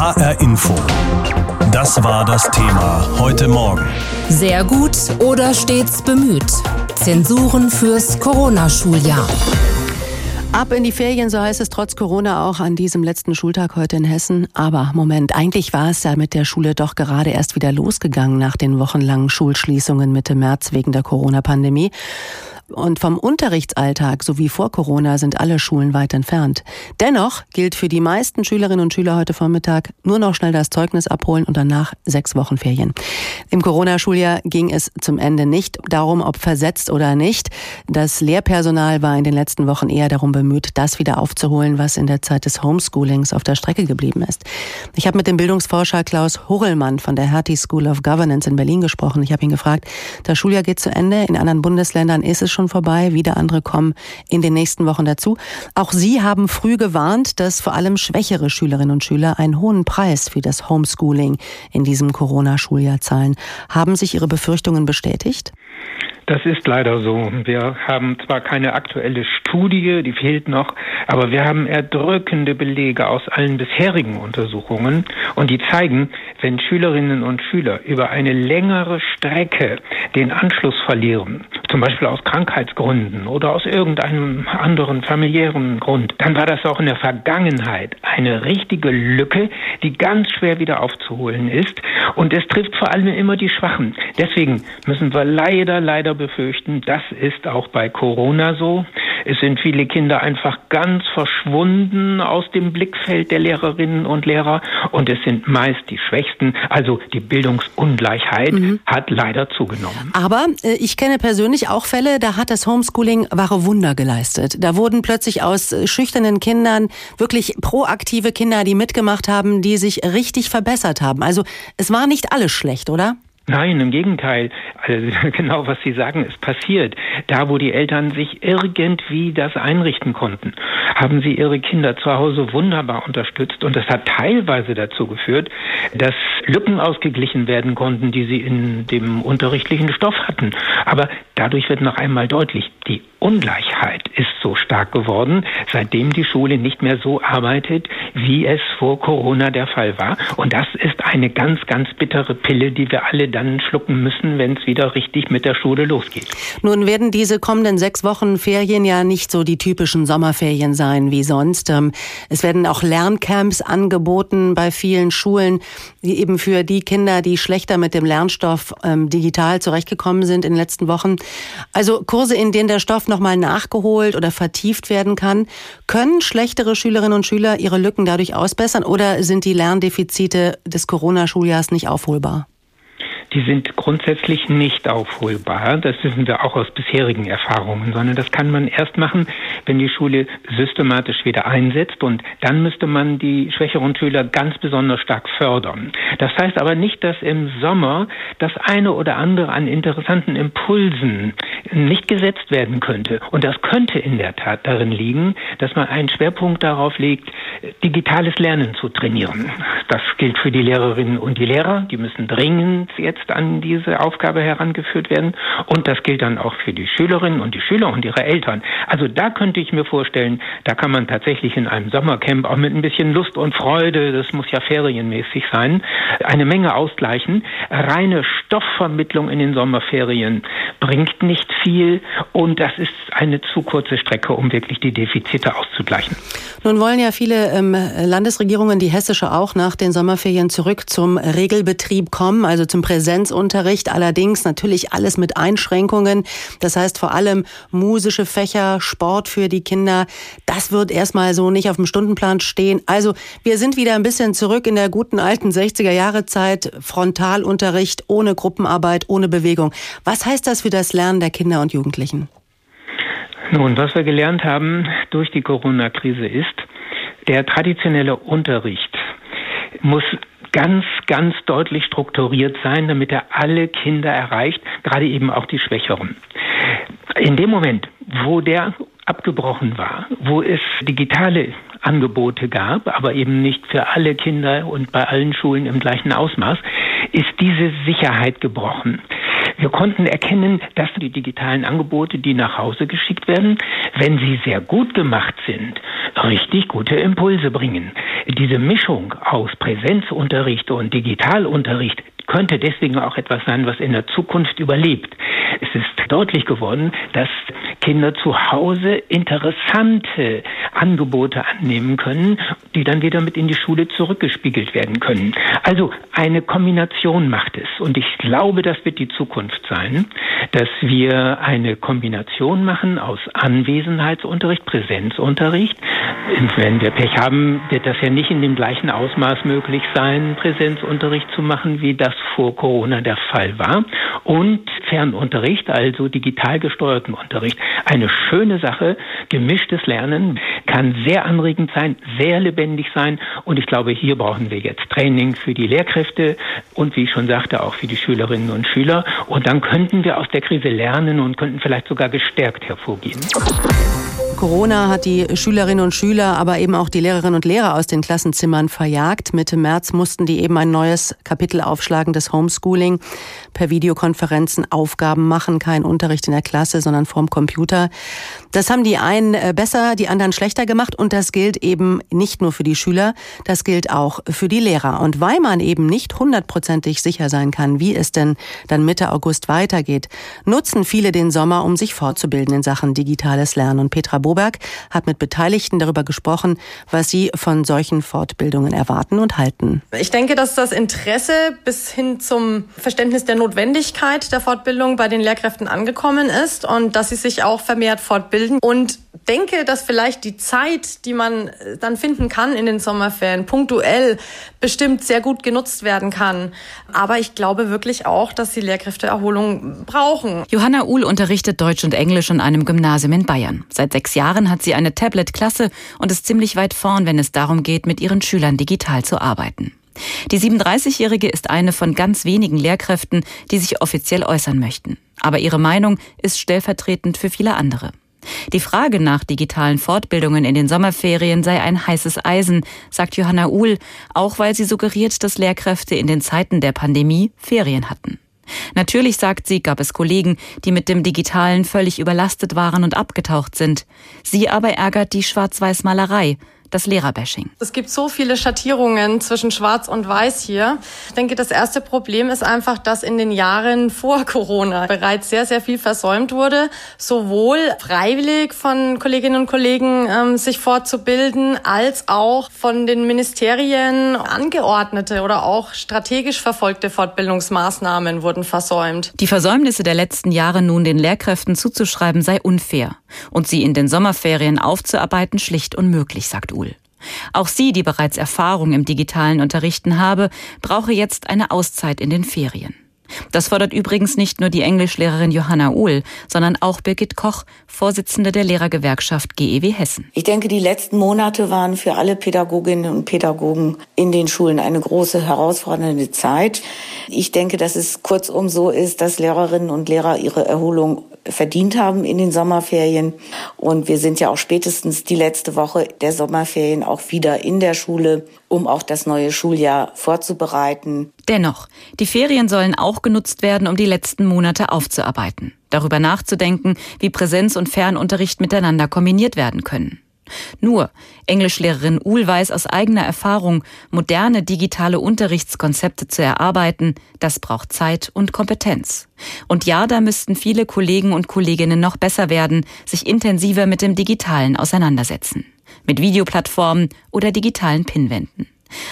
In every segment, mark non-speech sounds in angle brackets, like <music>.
HR Info. Das war das Thema heute Morgen. Sehr gut oder stets bemüht. Zensuren fürs Corona-Schuljahr. Ab in die Ferien, so heißt es trotz Corona auch an diesem letzten Schultag heute in Hessen. Aber Moment, eigentlich war es ja mit der Schule doch gerade erst wieder losgegangen nach den wochenlangen Schulschließungen Mitte März wegen der Corona-Pandemie. Und vom Unterrichtsalltag sowie vor Corona sind alle Schulen weit entfernt. Dennoch gilt für die meisten Schülerinnen und Schüler heute Vormittag nur noch schnell das Zeugnis abholen und danach sechs Wochen Ferien. Im Corona-Schuljahr ging es zum Ende nicht darum, ob versetzt oder nicht. Das Lehrpersonal war in den letzten Wochen eher darum bemüht, das wieder aufzuholen, was in der Zeit des Homeschoolings auf der Strecke geblieben ist. Ich habe mit dem Bildungsforscher Klaus Hurrellmann von der Hertie School of Governance in Berlin gesprochen. Ich habe ihn gefragt, das Schuljahr geht zu Ende. In anderen Bundesländern ist es schon schon vorbei, wieder andere kommen in den nächsten Wochen dazu. Auch Sie haben früh gewarnt, dass vor allem schwächere Schülerinnen und Schüler einen hohen Preis für das Homeschooling in diesem Corona-Schuljahr zahlen. Haben sich Ihre Befürchtungen bestätigt? Das ist leider so. Wir haben zwar keine aktuelle Studie, die fehlt noch, aber wir haben erdrückende Belege aus allen bisherigen Untersuchungen und die zeigen, wenn Schülerinnen und Schüler über eine längere Strecke den Anschluss verlieren, zum Beispiel aus Krankheitsgründen oder aus irgendeinem anderen familiären Grund, dann war das auch in der Vergangenheit eine richtige Lücke, die ganz schwer wieder aufzuholen ist. Und es trifft vor allem immer die Schwachen. Deswegen müssen wir leider, leider befürchten, das ist auch bei Corona so. Es sind viele Kinder einfach ganz verschwunden aus dem Blickfeld der Lehrerinnen und Lehrer und es sind meist die Schwächsten. Also die Bildungsungleichheit mhm. hat leider zugenommen. Aber äh, ich kenne persönlich auch Fälle, da hat das Homeschooling wahre Wunder geleistet. Da wurden plötzlich aus äh, schüchternen Kindern wirklich proaktive Kinder, die mitgemacht haben, die sich richtig verbessert haben. Also es war nicht alles schlecht, oder? Nein, im Gegenteil. Also <laughs> genau was Sie sagen, ist passiert. Da, wo die Eltern sich irgendwie das einrichten konnten, haben sie ihre Kinder zu Hause wunderbar unterstützt. Und das hat teilweise dazu geführt, dass Lücken ausgeglichen werden konnten, die sie in dem unterrichtlichen Stoff hatten. Aber dadurch wird noch einmal deutlich, die Ungleichheit ist so stark geworden, seitdem die Schule nicht mehr so arbeitet, wie es vor Corona der Fall war. Und das ist eine ganz, ganz bittere Pille, die wir alle dann schlucken müssen, wenn es wieder richtig mit der Schule losgeht. Nun werden diese kommenden sechs Wochen Ferien ja nicht so die typischen Sommerferien sein wie sonst. Ähm, es werden auch Lerncamps angeboten bei vielen Schulen, die eben für die Kinder, die schlechter mit dem Lernstoff ähm, digital zurechtgekommen sind in den letzten Wochen. Also Kurse, in denen der Stoff nochmal nachgeholt oder vertieft werden kann. Können schlechtere Schülerinnen und Schüler ihre Lücken dadurch ausbessern oder sind die Lerndefizite des Corona-Schuljahrs nicht aufholbar? Die sind grundsätzlich nicht aufholbar. Das wissen wir auch aus bisherigen Erfahrungen, sondern das kann man erst machen, wenn die Schule systematisch wieder einsetzt und dann müsste man die schwächeren Schüler ganz besonders stark fördern. Das heißt aber nicht, dass im Sommer das eine oder andere an interessanten Impulsen nicht gesetzt werden könnte. Und das könnte in der Tat darin liegen, dass man einen Schwerpunkt darauf legt, digitales Lernen zu trainieren. Das gilt für die Lehrerinnen und die Lehrer. Die müssen dringend jetzt jetzt an diese Aufgabe herangeführt werden. Und das gilt dann auch für die Schülerinnen und die Schüler und ihre Eltern. Also da könnte ich mir vorstellen, da kann man tatsächlich in einem Sommercamp auch mit ein bisschen Lust und Freude, das muss ja ferienmäßig sein, eine Menge ausgleichen. Reine Stoffvermittlung in den Sommerferien bringt nicht viel und das ist eine zu kurze Strecke, um wirklich die Defizite auszugleichen. Nun wollen ja viele ähm, Landesregierungen, die hessische auch, nach den Sommerferien zurück zum Regelbetrieb kommen, also zum Präsenzunterricht, allerdings natürlich alles mit Einschränkungen. Das heißt vor allem musische Fächer, Sport für die Kinder. Das wird erstmal so nicht auf dem Stundenplan stehen. Also wir sind wieder ein bisschen zurück in der guten alten 60er Jahre Zeit. Frontalunterricht ohne Gruppenarbeit, ohne Bewegung. Was heißt das für das Lernen der Kinder und Jugendlichen? Nun, was wir gelernt haben durch die Corona-Krise ist, der traditionelle Unterricht muss ganz, ganz deutlich strukturiert sein, damit er alle Kinder erreicht, gerade eben auch die Schwächeren. In dem Moment, wo der abgebrochen war, wo es digitale Angebote gab, aber eben nicht für alle Kinder und bei allen Schulen im gleichen Ausmaß, ist diese Sicherheit gebrochen. Wir konnten erkennen, dass die digitalen Angebote, die nach Hause geschickt werden, wenn sie sehr gut gemacht sind, richtig gute Impulse bringen. diese Mischung aus Präsenzunterricht und Digitalunterricht könnte deswegen auch etwas sein, was in der Zukunft überlebt. Es ist deutlich geworden, dass Kinder zu Hause interessante Angebote annehmen können, die dann wieder mit in die Schule zurückgespiegelt werden können. Also eine Kombination macht es. Und ich glaube, das wird die Zukunft sein, dass wir eine Kombination machen aus Anwesenheitsunterricht, Präsenzunterricht. Wenn wir Pech haben, wird das ja nicht in dem gleichen Ausmaß möglich sein, Präsenzunterricht zu machen, wie das vor Corona der Fall war. Und Fernunterricht, also digital gesteuerten Unterricht. Eine schöne Sache, gemischtes Lernen kann sehr anregend sein, sehr lebendig sein. Und ich glaube, hier brauchen wir jetzt Training für die Lehrkräfte und wie ich schon sagte, auch für die Schülerinnen und Schüler. Und dann könnten wir aus der Krise lernen und könnten vielleicht sogar gestärkt hervorgehen. Corona hat die Schülerinnen und Schüler, aber eben auch die Lehrerinnen und Lehrer aus den Klassenzimmern verjagt. Mitte März mussten die eben ein neues Kapitel aufschlagen des Homeschooling. Per Videokonferenzen Aufgaben machen, kein Unterricht in der Klasse, sondern vorm Computer. Das haben die einen äh, besser, die anderen schlechter gemacht und das gilt eben nicht nur für die Schüler, das gilt auch für die Lehrer. Und weil man eben nicht hundertprozentig sicher sein kann, wie es denn dann Mitte August weitergeht, nutzen viele den Sommer, um sich fortzubilden in Sachen digitales Lernen. Und Petra Boberg hat mit Beteiligten darüber gesprochen, was sie von solchen Fortbildungen erwarten und halten. Ich denke, dass das Interesse bis hin zum Verständnis der Notwendigkeit der Fortbildung bei den Lehrkräften angekommen ist und dass sie sich auch vermehrt fortbilden und denke, dass vielleicht die Zeit, die man äh, dann finden kann in den Sommerferien, punktuell bestimmt sehr gut genutzt werden kann. Aber ich glaube wirklich auch, dass die Lehrkräfte Erholung brauchen. Johanna Uhl unterrichtet Deutsch und Englisch an einem Gymnasium in Bayern. Seit sechs Jahren hat sie eine Tablet-Klasse und ist ziemlich weit vorn, wenn es darum geht, mit ihren Schülern digital zu arbeiten. Die 37-Jährige ist eine von ganz wenigen Lehrkräften, die sich offiziell äußern möchten. Aber ihre Meinung ist stellvertretend für viele andere. Die Frage nach digitalen Fortbildungen in den Sommerferien sei ein heißes Eisen, sagt Johanna Uhl, auch weil sie suggeriert, dass Lehrkräfte in den Zeiten der Pandemie Ferien hatten. Natürlich, sagt sie, gab es Kollegen, die mit dem Digitalen völlig überlastet waren und abgetaucht sind. Sie aber ärgert die Schwarz-Weiß-Malerei, das Lehrerbashing. Es gibt so viele Schattierungen zwischen Schwarz und Weiß hier. Ich denke, das erste Problem ist einfach, dass in den Jahren vor <laughs> Corona bereits sehr, sehr viel versäumt wurde, sowohl freiwillig von Kolleginnen und Kollegen ähm, sich fortzubilden, als auch von den Ministerien angeordnete oder auch strategisch verfolgte Fortbildungsmaßnahmen wurden versäumt. Die Versäumnisse der letzten Jahre nun den Lehrkräften zuzuschreiben sei unfair und sie in den Sommerferien aufzuarbeiten schlicht unmöglich, sagt Uhl. Auch sie, die bereits Erfahrung im digitalen Unterrichten habe, brauche jetzt eine Auszeit in den Ferien. Das fordert übrigens nicht nur die Englischlehrerin Johanna Uhl, sondern auch Birgit Koch, Vorsitzende der Lehrergewerkschaft GEW Hessen. Ich denke, die letzten Monate waren für alle Pädagoginnen und Pädagogen in den Schulen eine große herausfordernde Zeit. Ich denke, dass es kurzum so ist, dass Lehrerinnen und Lehrer ihre Erholung verdient haben in den Sommerferien. Und wir sind ja auch spätestens die letzte Woche der Sommerferien auch wieder in der Schule, um auch das neue Schuljahr vorzubereiten. Dennoch, die Ferien sollen auch genutzt werden, um die letzten Monate aufzuarbeiten, darüber nachzudenken, wie Präsenz und Fernunterricht miteinander kombiniert werden können. Nur, Englischlehrerin Uhl weiß aus eigener Erfahrung, moderne digitale Unterrichtskonzepte zu erarbeiten, das braucht Zeit und Kompetenz. Und ja, da müssten viele Kollegen und Kolleginnen noch besser werden, sich intensiver mit dem Digitalen auseinandersetzen. Mit Videoplattformen oder digitalen Pinwänden.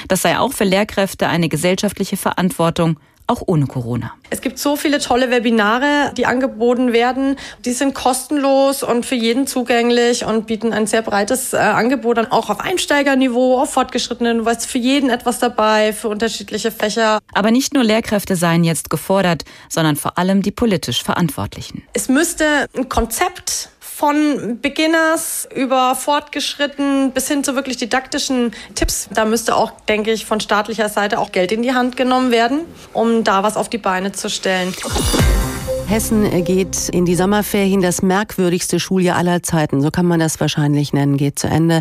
Das sei auch für Lehrkräfte eine gesellschaftliche Verantwortung auch ohne Corona. Es gibt so viele tolle Webinare, die angeboten werden. Die sind kostenlos und für jeden zugänglich und bieten ein sehr breites äh, Angebot dann auch auf Einsteigerniveau, auf fortgeschrittenen, du weißt für jeden etwas dabei, für unterschiedliche Fächer. Aber nicht nur Lehrkräfte seien jetzt gefordert, sondern vor allem die politisch Verantwortlichen. Es müsste ein Konzept von Beginners über fortgeschritten bis hin zu wirklich didaktischen Tipps. Da müsste auch, denke ich, von staatlicher Seite auch Geld in die Hand genommen werden, um da was auf die Beine zu stellen. Hessen geht in die Sommerferien. Das merkwürdigste Schuljahr aller Zeiten, so kann man das wahrscheinlich nennen, geht zu Ende.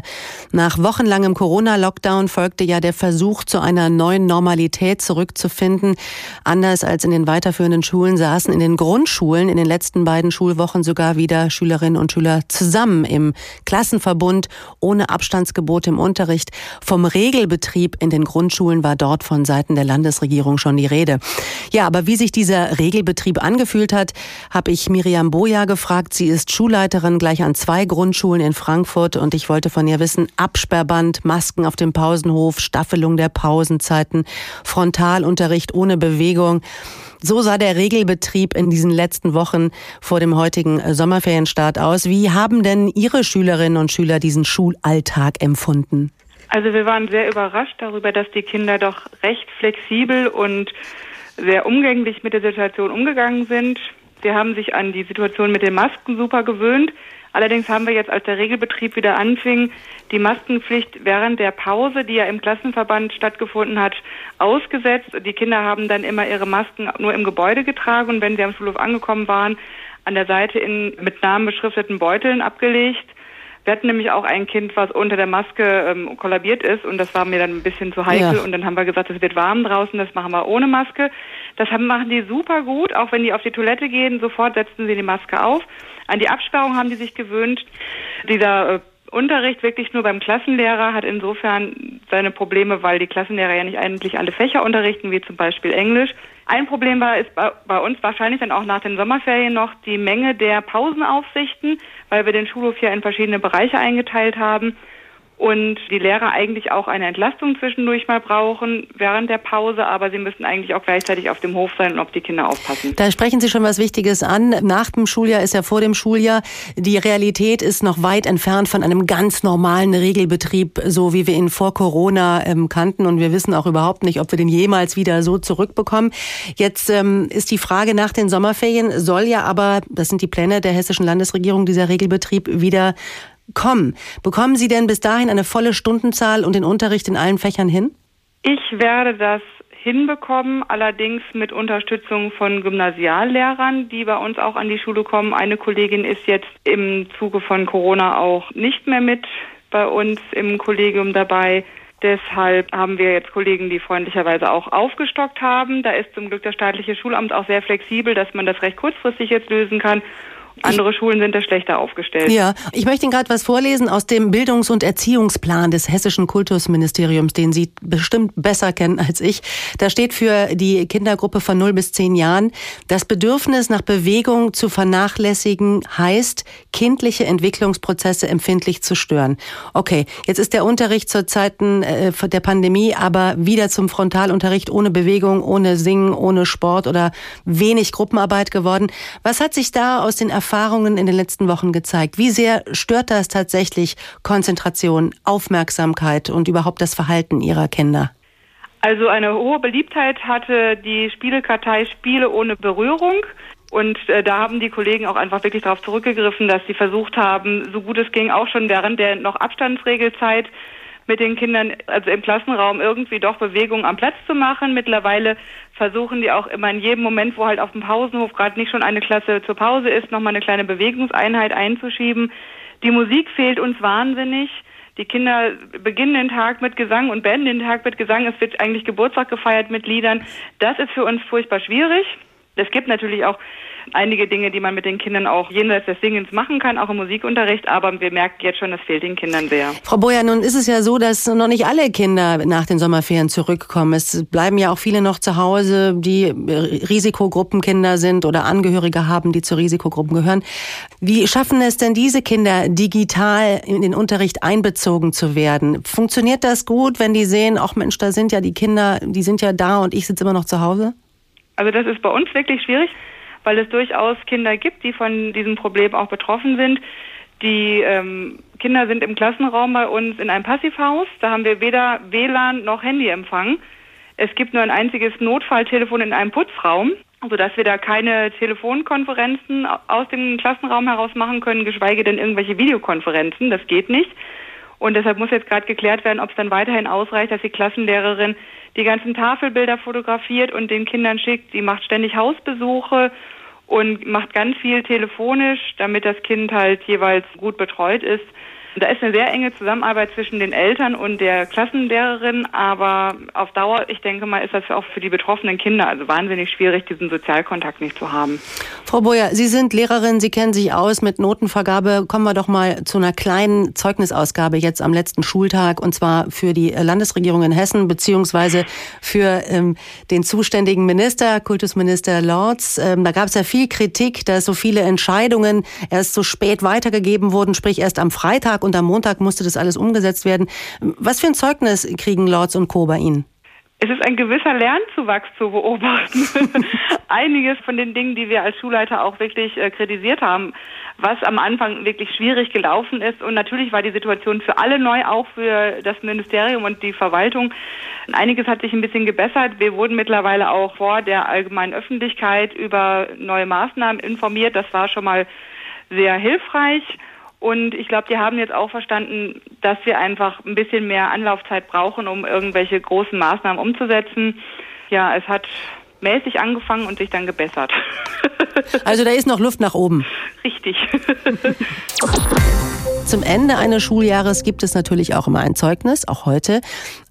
Nach wochenlangem Corona-Lockdown folgte ja der Versuch, zu einer neuen Normalität zurückzufinden. Anders als in den weiterführenden Schulen saßen in den Grundschulen in den letzten beiden Schulwochen sogar wieder Schülerinnen und Schüler zusammen im Klassenverbund, ohne Abstandsgebot im Unterricht. Vom Regelbetrieb in den Grundschulen war dort von Seiten der Landesregierung schon die Rede. Ja, aber wie sich dieser Regelbetrieb angefühlt hat, habe ich Miriam Boja gefragt. Sie ist Schulleiterin gleich an zwei Grundschulen in Frankfurt und ich wollte von ihr wissen, Absperrband, Masken auf dem Pausenhof, Staffelung der Pausenzeiten, Frontalunterricht ohne Bewegung. So sah der Regelbetrieb in diesen letzten Wochen vor dem heutigen Sommerferienstart aus. Wie haben denn Ihre Schülerinnen und Schüler diesen Schulalltag empfunden? Also wir waren sehr überrascht darüber, dass die Kinder doch recht flexibel und sehr umgänglich mit der Situation umgegangen sind. Sie haben sich an die Situation mit den Masken super gewöhnt. Allerdings haben wir jetzt, als der Regelbetrieb wieder anfing, die Maskenpflicht während der Pause, die ja im Klassenverband stattgefunden hat, ausgesetzt. Die Kinder haben dann immer ihre Masken nur im Gebäude getragen und wenn sie am Schulhof angekommen waren, an der Seite in mit Namen beschrifteten Beuteln abgelegt. Wir hatten nämlich auch ein Kind, was unter der Maske ähm, kollabiert ist und das war mir dann ein bisschen zu heikel ja. und dann haben wir gesagt, es wird warm draußen, das machen wir ohne Maske. Das haben, machen die super gut, auch wenn die auf die Toilette gehen, sofort setzen sie die Maske auf. An die Absperrung haben die sich gewöhnt. Dieser äh, Unterricht wirklich nur beim Klassenlehrer hat insofern seine Probleme, weil die Klassenlehrer ja nicht eigentlich alle Fächer unterrichten, wie zum Beispiel Englisch. Ein Problem war, ist bei, uns wahrscheinlich dann auch nach den Sommerferien noch die Menge der Pausenaufsichten, weil wir den Schulhof ja in verschiedene Bereiche eingeteilt haben und die Lehrer eigentlich auch eine Entlastung zwischendurch mal brauchen während der Pause, aber sie müssen eigentlich auch gleichzeitig auf dem Hof sein und auf die Kinder aufpassen. Da sprechen Sie schon was Wichtiges an. Nach dem Schuljahr ist ja vor dem Schuljahr. Die Realität ist noch weit entfernt von einem ganz normalen Regelbetrieb, so wie wir ihn vor Corona ähm, kannten. Und wir wissen auch überhaupt nicht, ob wir den jemals wieder so zurückbekommen. Jetzt ähm, ist die Frage nach den Sommerferien, soll ja aber, das sind die Pläne der hessischen Landesregierung, dieser Regelbetrieb wieder kommen. Bekommen Sie denn bis dahin eine volle Stundenzahl und den Unterricht in allen Fächern hin? Ich werde das hinbekommen, allerdings mit Unterstützung von Gymnasiallehrern, die bei uns auch an die Schule kommen. Eine Kollegin ist jetzt im Zuge von Corona auch nicht mehr mit bei uns im Kollegium dabei. Deshalb haben wir jetzt Kollegen, die freundlicherweise auch aufgestockt haben. Da ist zum Glück das staatliche Schulamt auch sehr flexibel, dass man das recht kurzfristig jetzt lösen kann. Andere ich, Schulen sind da schlechter aufgestellt. Ja, ich möchte Ihnen gerade was vorlesen aus dem Bildungs- und Erziehungsplan des Hessischen Kultusministeriums, den Sie bestimmt besser kennen als ich. Da steht für die Kindergruppe von 0 bis 10 Jahren, das Bedürfnis nach Bewegung zu vernachlässigen heißt, kindliche Entwicklungsprozesse empfindlich zu stören. Okay, jetzt ist der Unterricht zur Zeiten äh, der Pandemie aber wieder zum Frontalunterricht ohne Bewegung, ohne Singen, ohne Sport oder wenig Gruppenarbeit geworden. Was hat sich da aus den Erfahrungen Erfahrungen in den letzten Wochen gezeigt? Wie sehr stört das tatsächlich Konzentration, Aufmerksamkeit und überhaupt das Verhalten Ihrer Kinder? Also eine hohe Beliebtheit hatte die Spielekartei Spiele ohne Berührung. Und äh, da haben die Kollegen auch einfach wirklich darauf zurückgegriffen, dass sie versucht haben, so gut es ging, auch schon während der noch Abstandsregelzeit mit den Kindern, also im Klassenraum irgendwie doch Bewegung am Platz zu machen. Mittlerweile versuchen die auch immer in jedem Moment, wo halt auf dem Pausenhof gerade nicht schon eine Klasse zur Pause ist, nochmal eine kleine Bewegungseinheit einzuschieben. Die Musik fehlt uns wahnsinnig. Die Kinder beginnen den Tag mit Gesang und beenden den Tag mit Gesang. Es wird eigentlich Geburtstag gefeiert mit Liedern. Das ist für uns furchtbar schwierig. Es gibt natürlich auch einige Dinge, die man mit den Kindern auch jenseits des Singens machen kann, auch im Musikunterricht, aber wir merken jetzt schon, das fehlt den Kindern sehr. Frau Boyer, nun ist es ja so, dass noch nicht alle Kinder nach den Sommerferien zurückkommen. Es bleiben ja auch viele noch zu Hause, die Risikogruppenkinder sind oder Angehörige haben, die zu Risikogruppen gehören. Wie schaffen es denn diese Kinder, digital in den Unterricht einbezogen zu werden? Funktioniert das gut, wenn die sehen, ach Mensch, da sind ja die Kinder, die sind ja da und ich sitze immer noch zu Hause? Also das ist bei uns wirklich schwierig weil es durchaus Kinder gibt, die von diesem Problem auch betroffen sind. Die ähm, Kinder sind im Klassenraum bei uns in einem Passivhaus. Da haben wir weder WLAN noch Handyempfang. Es gibt nur ein einziges Notfalltelefon in einem Putzraum, sodass wir da keine Telefonkonferenzen aus dem Klassenraum heraus machen können, geschweige denn irgendwelche Videokonferenzen. Das geht nicht. Und deshalb muss jetzt gerade geklärt werden, ob es dann weiterhin ausreicht, dass die Klassenlehrerin die ganzen Tafelbilder fotografiert und den Kindern schickt. Sie macht ständig Hausbesuche und macht ganz viel telefonisch, damit das Kind halt jeweils gut betreut ist. Da ist eine sehr enge Zusammenarbeit zwischen den Eltern und der Klassenlehrerin, aber auf Dauer, ich denke mal, ist das auch für die betroffenen Kinder also wahnsinnig schwierig, diesen Sozialkontakt nicht zu haben. Frau Boyer, Sie sind Lehrerin, Sie kennen sich aus mit Notenvergabe. Kommen wir doch mal zu einer kleinen Zeugnisausgabe jetzt am letzten Schultag und zwar für die Landesregierung in Hessen beziehungsweise für ähm, den zuständigen Minister, Kultusminister Lorz. Ähm, da gab es ja viel Kritik, dass so viele Entscheidungen erst so spät weitergegeben wurden, sprich erst am Freitag und am Montag musste das alles umgesetzt werden. Was für ein Zeugnis kriegen Lords und Co. bei Ihnen? Es ist ein gewisser Lernzuwachs zu beobachten. <laughs> Einiges von den Dingen, die wir als Schulleiter auch wirklich äh, kritisiert haben, was am Anfang wirklich schwierig gelaufen ist. Und natürlich war die Situation für alle neu, auch für das Ministerium und die Verwaltung. Einiges hat sich ein bisschen gebessert. Wir wurden mittlerweile auch vor der allgemeinen Öffentlichkeit über neue Maßnahmen informiert. Das war schon mal sehr hilfreich. Und ich glaube, die haben jetzt auch verstanden, dass wir einfach ein bisschen mehr Anlaufzeit brauchen, um irgendwelche großen Maßnahmen umzusetzen. Ja, es hat mäßig angefangen und sich dann gebessert. Also da ist noch Luft nach oben. <laughs> Richtig. <laughs> Zum Ende eines Schuljahres gibt es natürlich auch immer ein Zeugnis, auch heute.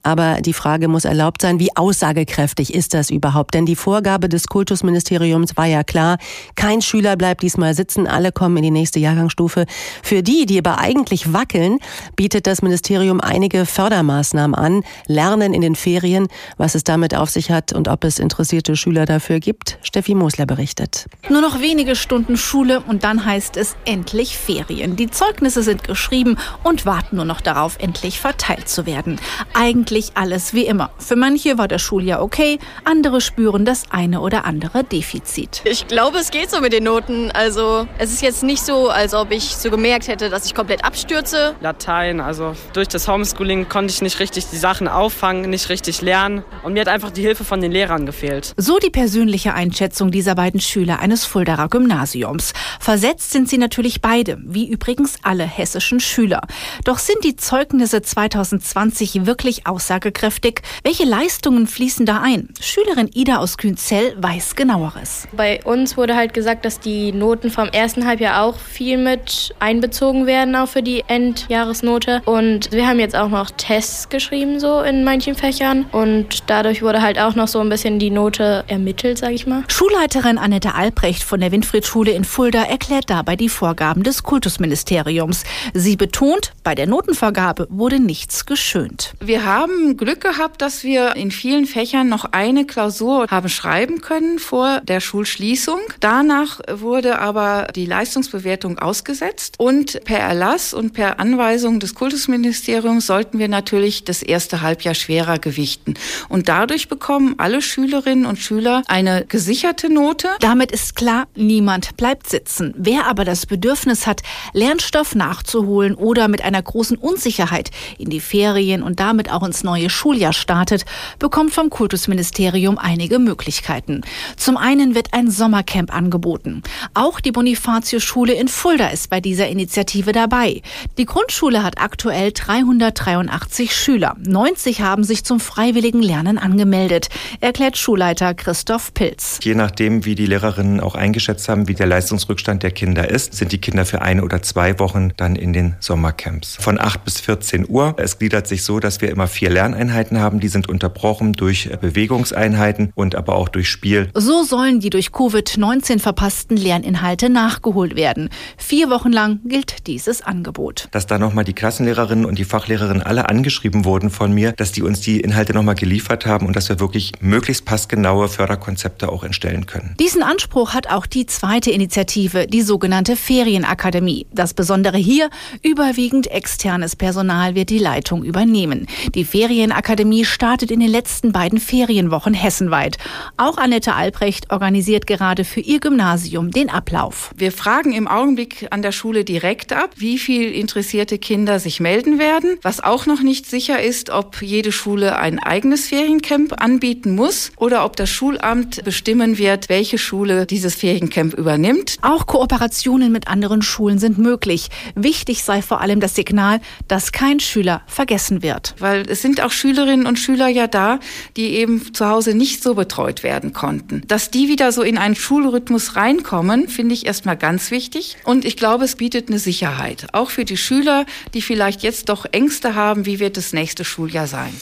Aber die Frage muss erlaubt sein, wie aussagekräftig ist das überhaupt? Denn die Vorgabe des Kultusministeriums war ja klar, kein Schüler bleibt diesmal sitzen, alle kommen in die nächste Jahrgangsstufe. Für die, die aber eigentlich wackeln, bietet das Ministerium einige Fördermaßnahmen an, Lernen in den Ferien, was es damit auf sich hat und ob es interessierte Schüler dafür gibt. Steffi Mosler berichtet. Nur noch wenige Stunden Schule und dann heißt es endlich Ferien. Die Zeugnisse sind geschrieben und warten nur noch darauf, endlich verteilt zu werden. Eigentlich alles wie immer. Für manche war das Schuljahr okay, andere spüren das eine oder andere Defizit. Ich glaube, es geht so mit den Noten. Also es ist jetzt nicht so, als ob ich so gemerkt hätte, dass ich komplett abstürze. Latein, also durch das Homeschooling konnte ich nicht richtig die Sachen auffangen, nicht richtig lernen und mir hat einfach die Hilfe von den Lehrern gefehlt. So die persönliche Einschätzung dieser beiden Schüler eines Fuldaer Gymnasiums. Versetzt sind sie natürlich beide, wie übrigens alle hessischen Schüler. Doch sind die Zeugnisse 2020 wirklich aus aussagekräftig. Welche Leistungen fließen da ein? Schülerin Ida aus Künzell weiß genaueres. Bei uns wurde halt gesagt, dass die Noten vom ersten Halbjahr auch viel mit einbezogen werden, auch für die Endjahresnote. Und wir haben jetzt auch noch Tests geschrieben, so in manchen Fächern. Und dadurch wurde halt auch noch so ein bisschen die Note ermittelt, sag ich mal. Schulleiterin Annette Albrecht von der Winfriedschule in Fulda erklärt dabei die Vorgaben des Kultusministeriums. Sie betont, bei der Notenvergabe wurde nichts geschönt. Wir haben Glück gehabt, dass wir in vielen Fächern noch eine Klausur haben schreiben können vor der Schulschließung. Danach wurde aber die Leistungsbewertung ausgesetzt und per Erlass und per Anweisung des Kultusministeriums sollten wir natürlich das erste Halbjahr schwerer gewichten. Und dadurch bekommen alle Schülerinnen und Schüler eine gesicherte Note. Damit ist klar, niemand bleibt sitzen. Wer aber das Bedürfnis hat, Lernstoff nachzuholen oder mit einer großen Unsicherheit in die Ferien und damit auch ins neue Schuljahr startet, bekommt vom Kultusministerium einige Möglichkeiten. Zum einen wird ein Sommercamp angeboten. Auch die Bonifatio-Schule in Fulda ist bei dieser Initiative dabei. Die Grundschule hat aktuell 383 Schüler. 90 haben sich zum freiwilligen Lernen angemeldet, erklärt Schulleiter Christoph Pilz. Je nachdem, wie die Lehrerinnen auch eingeschätzt haben, wie der Leistungsrückstand der Kinder ist, sind die Kinder für eine oder zwei Wochen dann in den Sommercamps. Von 8 bis 14 Uhr. Es gliedert sich so, dass wir immer vier Lerneinheiten haben. Die sind unterbrochen durch Bewegungseinheiten und aber auch durch Spiel. So sollen die durch Covid-19 verpassten Lerninhalte nachgeholt werden. Vier Wochen lang gilt dieses Angebot. Dass da nochmal die Klassenlehrerinnen und die Fachlehrerinnen alle angeschrieben wurden von mir, dass die uns die Inhalte nochmal geliefert haben und dass wir wirklich möglichst passgenaue Förderkonzepte auch entstellen können. Diesen Anspruch hat auch die zweite Initiative, die sogenannte Ferienakademie. Das Besondere hier, überwiegend externes Personal wird die Leitung übernehmen. Die Ferienakademie startet in den letzten beiden Ferienwochen hessenweit. Auch Annette Albrecht organisiert gerade für ihr Gymnasium den Ablauf. Wir fragen im Augenblick an der Schule direkt ab, wie viel interessierte Kinder sich melden werden. Was auch noch nicht sicher ist, ob jede Schule ein eigenes Feriencamp anbieten muss oder ob das Schulamt bestimmen wird, welche Schule dieses Feriencamp übernimmt. Auch Kooperationen mit anderen Schulen sind möglich. Wichtig sei vor allem das Signal, dass kein Schüler vergessen wird. Weil es sind auch Schülerinnen und Schüler ja da, die eben zu Hause nicht so betreut werden konnten. Dass die wieder so in einen Schulrhythmus reinkommen, finde ich erstmal ganz wichtig. Und ich glaube, es bietet eine Sicherheit. Auch für die Schüler, die vielleicht jetzt doch Ängste haben, wie wird das nächste Schuljahr sein.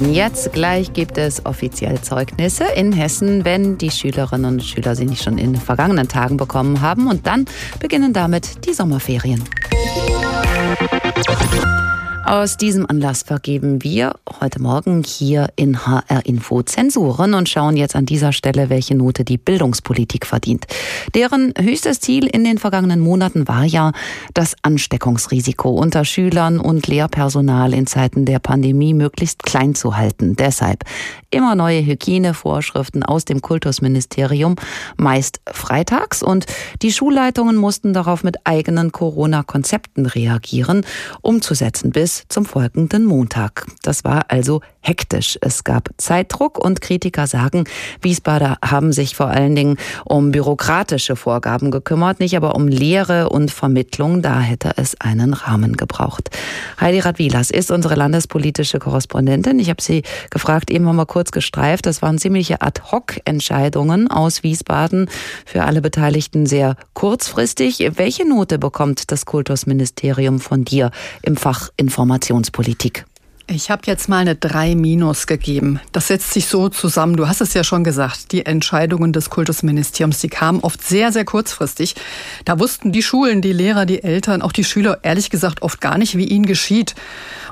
Jetzt gleich gibt es offiziell Zeugnisse in Hessen, wenn die Schülerinnen und Schüler sie nicht schon in den vergangenen Tagen bekommen haben. Und dann beginnen damit die Sommerferien. Aus diesem Anlass vergeben wir heute Morgen hier in HR Info Zensuren und schauen jetzt an dieser Stelle, welche Note die Bildungspolitik verdient. Deren höchstes Ziel in den vergangenen Monaten war ja, das Ansteckungsrisiko unter Schülern und Lehrpersonal in Zeiten der Pandemie möglichst klein zu halten. Deshalb immer neue Hygienevorschriften aus dem Kultusministerium, meist freitags und die Schulleitungen mussten darauf mit eigenen Corona-Konzepten reagieren, umzusetzen bis zum folgenden Montag. Das war also hektisch. Es gab Zeitdruck und Kritiker sagen, Wiesbader haben sich vor allen Dingen um bürokratische Vorgaben gekümmert, nicht aber um Lehre und Vermittlung. Da hätte es einen Rahmen gebraucht. Heidi Radwilas ist unsere landespolitische Korrespondentin. Ich habe sie gefragt, eben haben wir kurz gestreift. Das waren ziemliche Ad-Hoc-Entscheidungen aus Wiesbaden für alle Beteiligten sehr kurzfristig. Welche Note bekommt das Kultusministerium von dir im Fach Informationspolitik? Ich habe jetzt mal eine 3 minus gegeben. Das setzt sich so zusammen. Du hast es ja schon gesagt. Die Entscheidungen des Kultusministeriums, die kamen oft sehr, sehr kurzfristig. Da wussten die Schulen, die Lehrer, die Eltern, auch die Schüler ehrlich gesagt oft gar nicht, wie ihnen geschieht.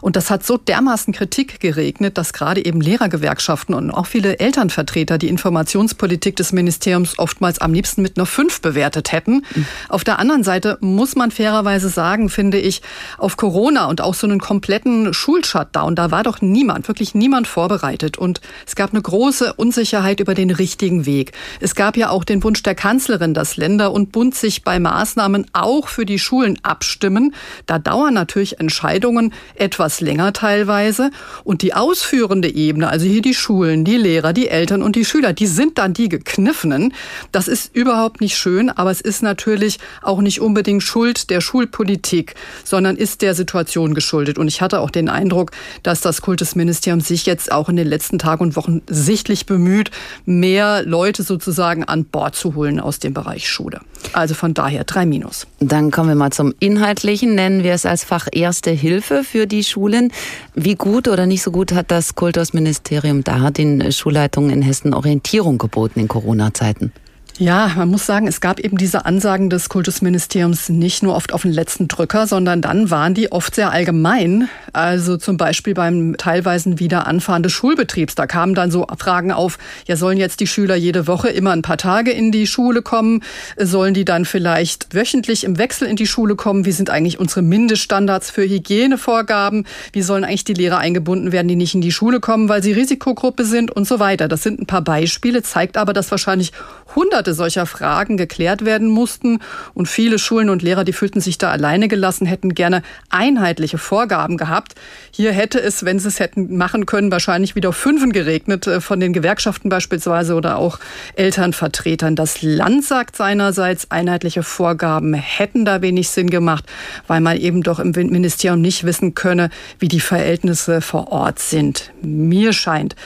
Und das hat so dermaßen Kritik geregnet, dass gerade eben Lehrergewerkschaften und auch viele Elternvertreter die Informationspolitik des Ministeriums oftmals am liebsten mit einer 5 bewertet hätten. Mhm. Auf der anderen Seite muss man fairerweise sagen, finde ich, auf Corona und auch so einen kompletten Schulshutdown und da war doch niemand, wirklich niemand vorbereitet. Und es gab eine große Unsicherheit über den richtigen Weg. Es gab ja auch den Wunsch der Kanzlerin, dass Länder und Bund sich bei Maßnahmen auch für die Schulen abstimmen. Da dauern natürlich Entscheidungen etwas länger teilweise. Und die ausführende Ebene, also hier die Schulen, die Lehrer, die Eltern und die Schüler, die sind dann die gekniffenen. Das ist überhaupt nicht schön, aber es ist natürlich auch nicht unbedingt Schuld der Schulpolitik, sondern ist der Situation geschuldet. Und ich hatte auch den Eindruck, dass das Kultusministerium sich jetzt auch in den letzten Tagen und Wochen sichtlich bemüht, mehr Leute sozusagen an Bord zu holen aus dem Bereich Schule. Also von daher drei Minus. Dann kommen wir mal zum Inhaltlichen. Nennen wir es als Fach Erste Hilfe für die Schulen. Wie gut oder nicht so gut hat das Kultusministerium da den Schulleitungen in Hessen Orientierung geboten in Corona-Zeiten? Ja, man muss sagen, es gab eben diese Ansagen des Kultusministeriums nicht nur oft auf den letzten Drücker, sondern dann waren die oft sehr allgemein. Also zum Beispiel beim teilweise Wiederanfahren des Schulbetriebs. Da kamen dann so Fragen auf, ja, sollen jetzt die Schüler jede Woche immer ein paar Tage in die Schule kommen? Sollen die dann vielleicht wöchentlich im Wechsel in die Schule kommen? Wie sind eigentlich unsere Mindeststandards für Hygienevorgaben? Wie sollen eigentlich die Lehrer eingebunden werden, die nicht in die Schule kommen, weil sie Risikogruppe sind und so weiter? Das sind ein paar Beispiele, zeigt aber, dass wahrscheinlich hunderte solcher Fragen geklärt werden mussten. Und viele Schulen und Lehrer, die fühlten sich da alleine gelassen, hätten gerne einheitliche Vorgaben gehabt. Hier hätte es, wenn sie es hätten machen können, wahrscheinlich wieder Fünfen geregnet, äh, von den Gewerkschaften beispielsweise oder auch Elternvertretern. Das Land sagt seinerseits, einheitliche Vorgaben hätten da wenig Sinn gemacht, weil man eben doch im Ministerium nicht wissen könne, wie die Verhältnisse vor Ort sind. Mir scheint,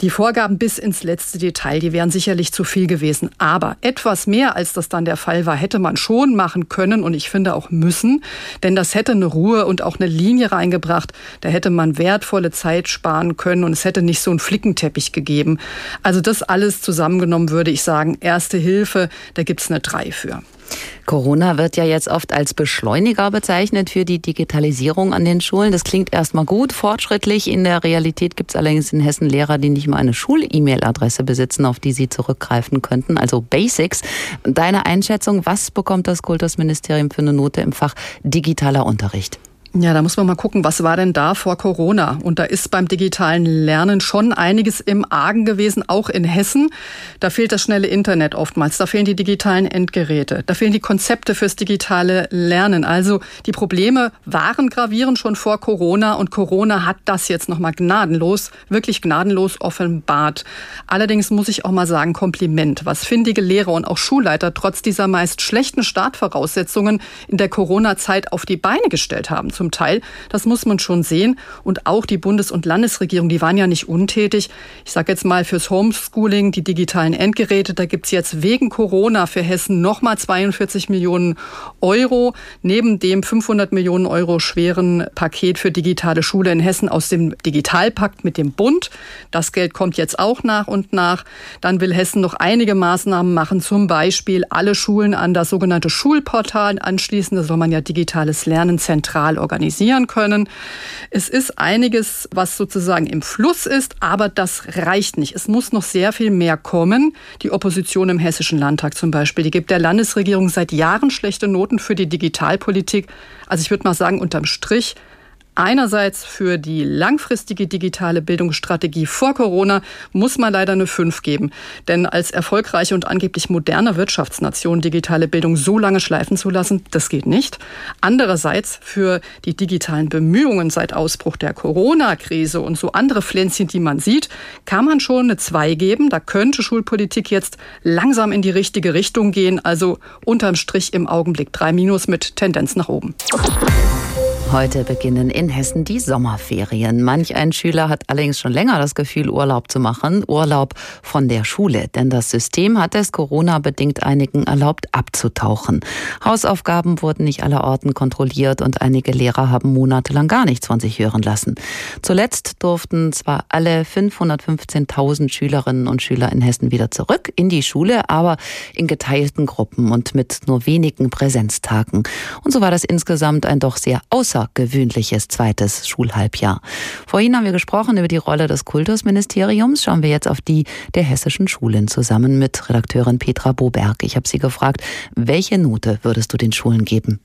die Vorgaben bis ins letzte Detail, die wären sicherlich zu viel gewesen. Aber etwas mehr, als das dann der Fall war, hätte man schon machen können und ich finde auch müssen. Denn das hätte eine Ruhe und auch eine Linie reingebracht. Da hätte man wertvolle Zeit sparen können und es hätte nicht so einen Flickenteppich gegeben. Also das alles zusammengenommen würde ich sagen, erste Hilfe, da gibt's eine drei für. Corona wird ja jetzt oft als Beschleuniger bezeichnet für die Digitalisierung an den Schulen. Das klingt erstmal gut, fortschrittlich. In der Realität gibt es allerdings in Hessen Lehrer, die nicht mal eine Schul-E-Mail-Adresse besitzen, auf die sie zurückgreifen könnten, also Basics. Deine Einschätzung, was bekommt das Kultusministerium für eine Note im Fach digitaler Unterricht? Ja, da muss man mal gucken, was war denn da vor Corona? Und da ist beim digitalen Lernen schon einiges im Argen gewesen, auch in Hessen. Da fehlt das schnelle Internet oftmals, da fehlen die digitalen Endgeräte, da fehlen die Konzepte fürs digitale Lernen. Also die Probleme waren gravierend schon vor Corona und Corona hat das jetzt nochmal gnadenlos, wirklich gnadenlos offenbart. Allerdings muss ich auch mal sagen, Kompliment, was findige Lehrer und auch Schulleiter trotz dieser meist schlechten Startvoraussetzungen in der Corona-Zeit auf die Beine gestellt haben zum Teil. Das muss man schon sehen. Und auch die Bundes- und Landesregierung, die waren ja nicht untätig. Ich sage jetzt mal fürs Homeschooling, die digitalen Endgeräte, da gibt's jetzt wegen Corona für Hessen nochmal 42 Millionen Euro, neben dem 500 Millionen Euro schweren Paket für digitale Schule in Hessen aus dem Digitalpakt mit dem Bund. Das Geld kommt jetzt auch nach und nach. Dann will Hessen noch einige Maßnahmen machen, zum Beispiel alle Schulen an das sogenannte Schulportal anschließen. Da soll man ja digitales Lernen zentral organisieren können. Es ist einiges, was sozusagen im Fluss ist, aber das reicht nicht. Es muss noch sehr viel mehr kommen. Die Opposition im Hessischen Landtag zum Beispiel, die gibt der Landesregierung seit Jahren schlechte Noten für die Digitalpolitik. Also ich würde mal sagen, unterm Strich Einerseits für die langfristige digitale Bildungsstrategie vor Corona muss man leider eine 5 geben. Denn als erfolgreiche und angeblich moderne Wirtschaftsnation digitale Bildung so lange schleifen zu lassen, das geht nicht. Andererseits für die digitalen Bemühungen seit Ausbruch der Corona-Krise und so andere Pflänzchen, die man sieht, kann man schon eine 2 geben. Da könnte Schulpolitik jetzt langsam in die richtige Richtung gehen. Also unterm Strich im Augenblick 3 Minus mit Tendenz nach oben. Heute beginnen in Hessen die Sommerferien. Manch ein Schüler hat allerdings schon länger das Gefühl, Urlaub zu machen. Urlaub von der Schule. Denn das System hat es Corona-bedingt einigen erlaubt, abzutauchen. Hausaufgaben wurden nicht allerorten kontrolliert und einige Lehrer haben monatelang gar nichts von sich hören lassen. Zuletzt durften zwar alle 515.000 Schülerinnen und Schüler in Hessen wieder zurück in die Schule, aber in geteilten Gruppen und mit nur wenigen Präsenztagen. Und so war das insgesamt ein doch sehr außer außergewöhnliches zweites Schulhalbjahr. Vorhin haben wir gesprochen über die Rolle des Kultusministeriums. Schauen wir jetzt auf die der hessischen Schulen zusammen mit Redakteurin Petra Boberg. Ich habe sie gefragt, welche Note würdest du den Schulen geben?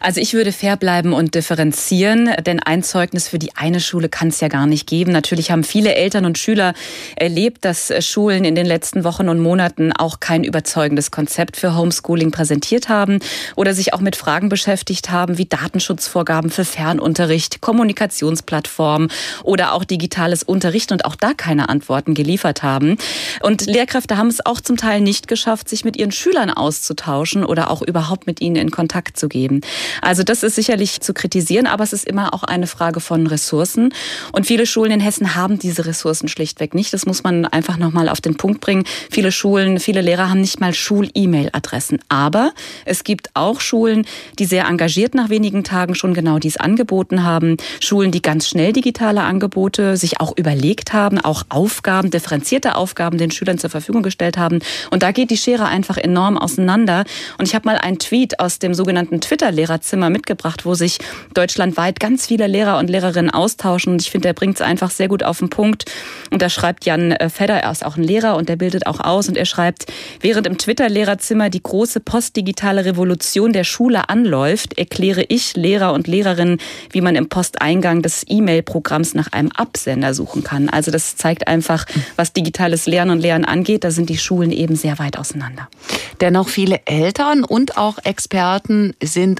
Also ich würde fair bleiben und differenzieren, denn ein Zeugnis für die eine Schule kann es ja gar nicht geben. Natürlich haben viele Eltern und Schüler erlebt, dass Schulen in den letzten Wochen und Monaten auch kein überzeugendes Konzept für Homeschooling präsentiert haben oder sich auch mit Fragen beschäftigt haben wie Datenschutzvorgaben für Fernunterricht, Kommunikationsplattformen oder auch digitales Unterricht und auch da keine Antworten geliefert haben. Und Lehrkräfte haben es auch zum Teil nicht geschafft, sich mit ihren Schülern auszutauschen oder auch überhaupt mit ihnen in Kontakt zu geben. Also das ist sicherlich zu kritisieren, aber es ist immer auch eine Frage von Ressourcen. Und viele Schulen in Hessen haben diese Ressourcen schlichtweg nicht. Das muss man einfach nochmal auf den Punkt bringen. Viele Schulen, viele Lehrer haben nicht mal Schul-E-Mail-Adressen. Aber es gibt auch Schulen, die sehr engagiert nach wenigen Tagen schon genau dies angeboten haben. Schulen, die ganz schnell digitale Angebote sich auch überlegt haben, auch Aufgaben, differenzierte Aufgaben den Schülern zur Verfügung gestellt haben. Und da geht die Schere einfach enorm auseinander. Und ich habe mal einen Tweet aus dem sogenannten Twitter Kita-Lehrerzimmer mitgebracht, wo sich deutschlandweit ganz viele Lehrer und Lehrerinnen austauschen. Und ich finde, der bringt es einfach sehr gut auf den Punkt. Und da schreibt Jan äh, Fedder, er ist auch ein Lehrer und der bildet auch aus. Und er schreibt, während im Twitter-Lehrerzimmer die große postdigitale Revolution der Schule anläuft, erkläre ich Lehrer und Lehrerinnen, wie man im Posteingang des E-Mail-Programms nach einem Absender suchen kann. Also das zeigt einfach, was digitales Lernen und Lehren angeht, da sind die Schulen eben sehr weit auseinander. Dennoch viele Eltern und auch Experten sind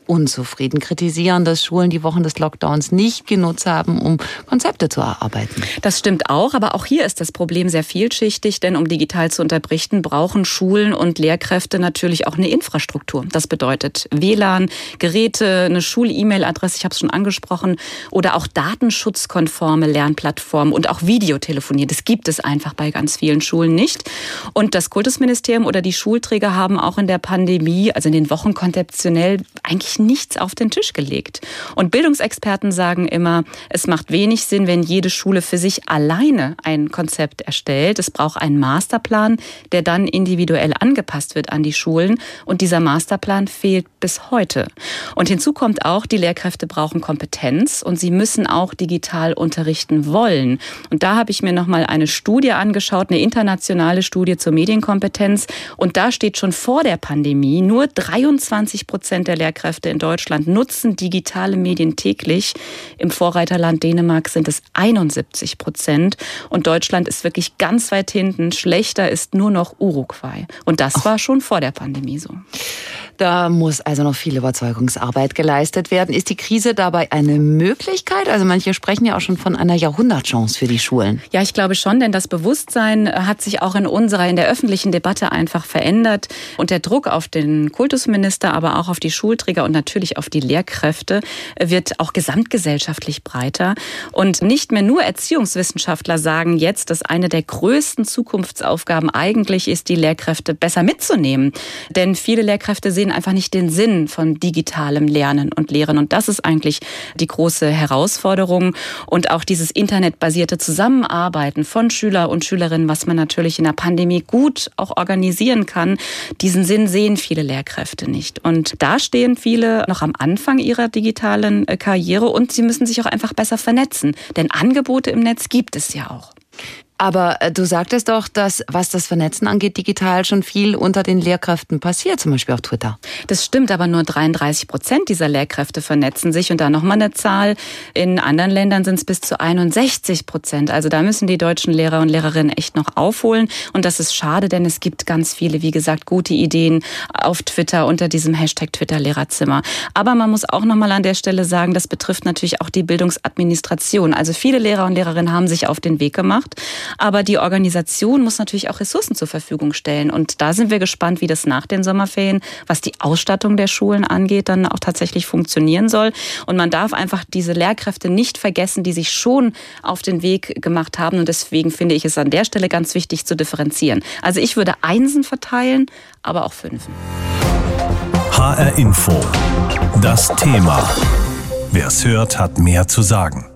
unzufrieden, kritisieren, dass Schulen die Wochen des Lockdowns nicht genutzt haben, um Konzepte zu erarbeiten. Das stimmt auch, aber auch hier ist das Problem sehr vielschichtig, denn um digital zu unterrichten, brauchen Schulen und Lehrkräfte natürlich auch eine Infrastruktur. Das bedeutet WLAN, Geräte, eine Schul-E-Mail-Adresse, ich habe es schon angesprochen, oder auch datenschutzkonforme Lernplattformen und auch Videotelefonie. Das gibt es einfach bei ganz vielen Schulen nicht. Und das Kultusministerium oder die Schulträger haben auch in der Pandemie, also in den Wochen konzeptionell eigentlich nichts auf den Tisch gelegt. Und Bildungsexperten sagen immer, es macht wenig Sinn, wenn jede Schule für sich alleine ein Konzept erstellt. Es braucht einen Masterplan, der dann individuell angepasst wird an die Schulen. Und dieser Masterplan fehlt bis heute. Und hinzu kommt auch, die Lehrkräfte brauchen Kompetenz und sie müssen auch digital unterrichten wollen. Und da habe ich mir nochmal eine Studie angeschaut, eine internationale Studie zur Medienkompetenz. Und da steht schon vor der Pandemie, nur 23 Prozent der Lehrkräfte in Deutschland nutzen digitale Medien täglich. Im Vorreiterland Dänemark sind es 71 Prozent. Und Deutschland ist wirklich ganz weit hinten. Schlechter ist nur noch Uruguay. Und das war schon vor der Pandemie so. Da muss also noch viel Überzeugungsarbeit geleistet werden. Ist die Krise dabei eine Möglichkeit? Also manche sprechen ja auch schon von einer Jahrhundertchance für die Schulen. Ja, ich glaube schon, denn das Bewusstsein hat sich auch in unserer, in der öffentlichen Debatte einfach verändert. Und der Druck auf den Kultusminister, aber auch auf die Schulträger und natürlich auf die Lehrkräfte, wird auch gesamtgesellschaftlich breiter. Und nicht mehr nur Erziehungswissenschaftler sagen jetzt, dass eine der größten Zukunftsaufgaben eigentlich ist, die Lehrkräfte besser mitzunehmen. Denn viele Lehrkräfte sehen einfach nicht den Sinn von digitalem Lernen und Lehren. Und das ist eigentlich die große Herausforderung. Und auch dieses internetbasierte Zusammenarbeiten von Schüler und Schülerinnen, was man natürlich in der Pandemie gut auch organisieren kann, diesen Sinn sehen viele Lehrkräfte nicht. Und da stehen viele noch am Anfang ihrer digitalen äh, Karriere und sie müssen sich auch einfach besser vernetzen. Denn Angebote im Netz gibt es ja auch. Aber äh, du sagtest doch, dass was das Vernetzen angeht, digital schon viel unter den Lehrkräften passiert, zum Beispiel auf Twitter. Das stimmt, aber nur 33 Prozent dieser Lehrkräfte vernetzen sich. Und da nochmal eine Zahl. In anderen Ländern sind es bis zu 61 Prozent. Also da müssen die deutschen Lehrer und Lehrerinnen echt noch aufholen. Und das ist schade, denn es gibt ganz viele, wie gesagt, gute Ideen auf Twitter unter diesem Hashtag Twitter Lehrerzimmer. Aber man muss auch nochmal an der Stelle sagen, das betrifft natürlich auch die Bildungsadministration. Also viele Lehrer und Lehrerinnen haben sich auf den Weg gemacht. Aber die Organisation muss natürlich auch Ressourcen zur Verfügung stellen. Und da sind wir gespannt, wie das nach den Sommerferien, was die Ausstattung der Schulen angeht, dann auch tatsächlich funktionieren soll. Und man darf einfach diese Lehrkräfte nicht vergessen, die sich schon auf den Weg gemacht haben. Und deswegen finde ich es an der Stelle ganz wichtig zu differenzieren. Also ich würde Einsen verteilen, aber auch Fünfen. HR Info. Das Thema. Wer es hört, hat mehr zu sagen.